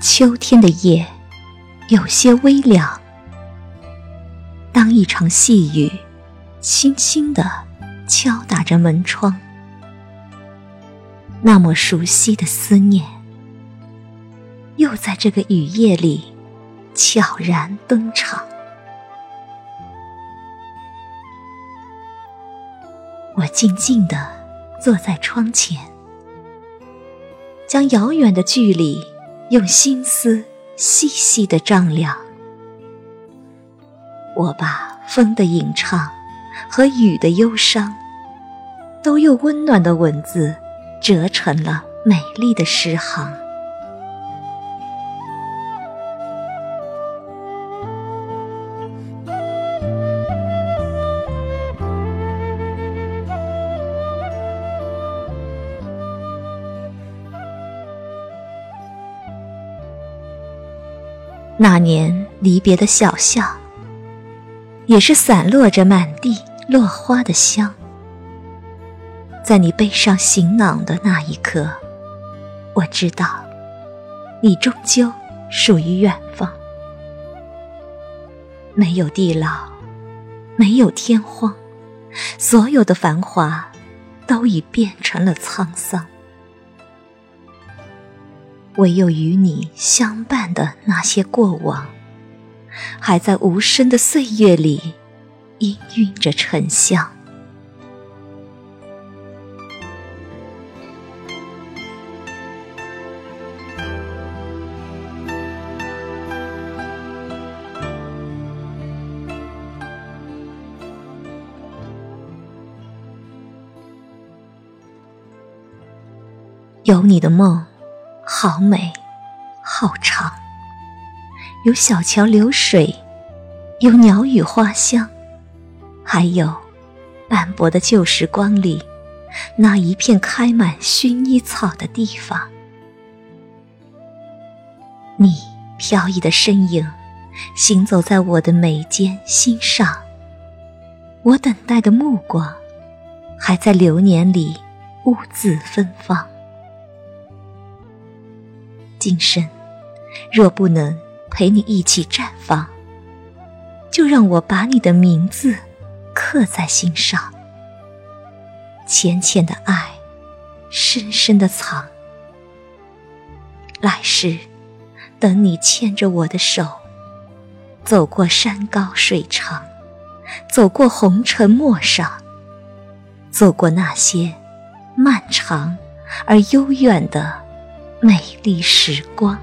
秋天的夜有些微凉，当一场细雨轻轻地敲打着门窗，那么熟悉的思念，又在这个雨夜里悄然登场。我静静地坐在窗前，将遥远的距离。用心思细细的丈量，我把风的吟唱和雨的忧伤，都用温暖的文字折成了美丽的诗行。那年离别的小巷，也是散落着满地落花的香。在你背上行囊的那一刻，我知道，你终究属于远方。没有地老，没有天荒，所有的繁华，都已变成了沧桑。唯有与你相伴的那些过往，还在无声的岁月里氤氲着沉香。有你的梦。好美，好长。有小桥流水，有鸟语花香，还有斑驳的旧时光里那一片开满薰衣草的地方。你飘逸的身影，行走在我的眉间心上。我等待的目光，还在流年里兀自芬芳。今生若不能陪你一起绽放，就让我把你的名字刻在心上，浅浅的爱，深深的藏。来世，等你牵着我的手，走过山高水长，走过红尘陌上，走过那些漫长而悠远的。美丽时光。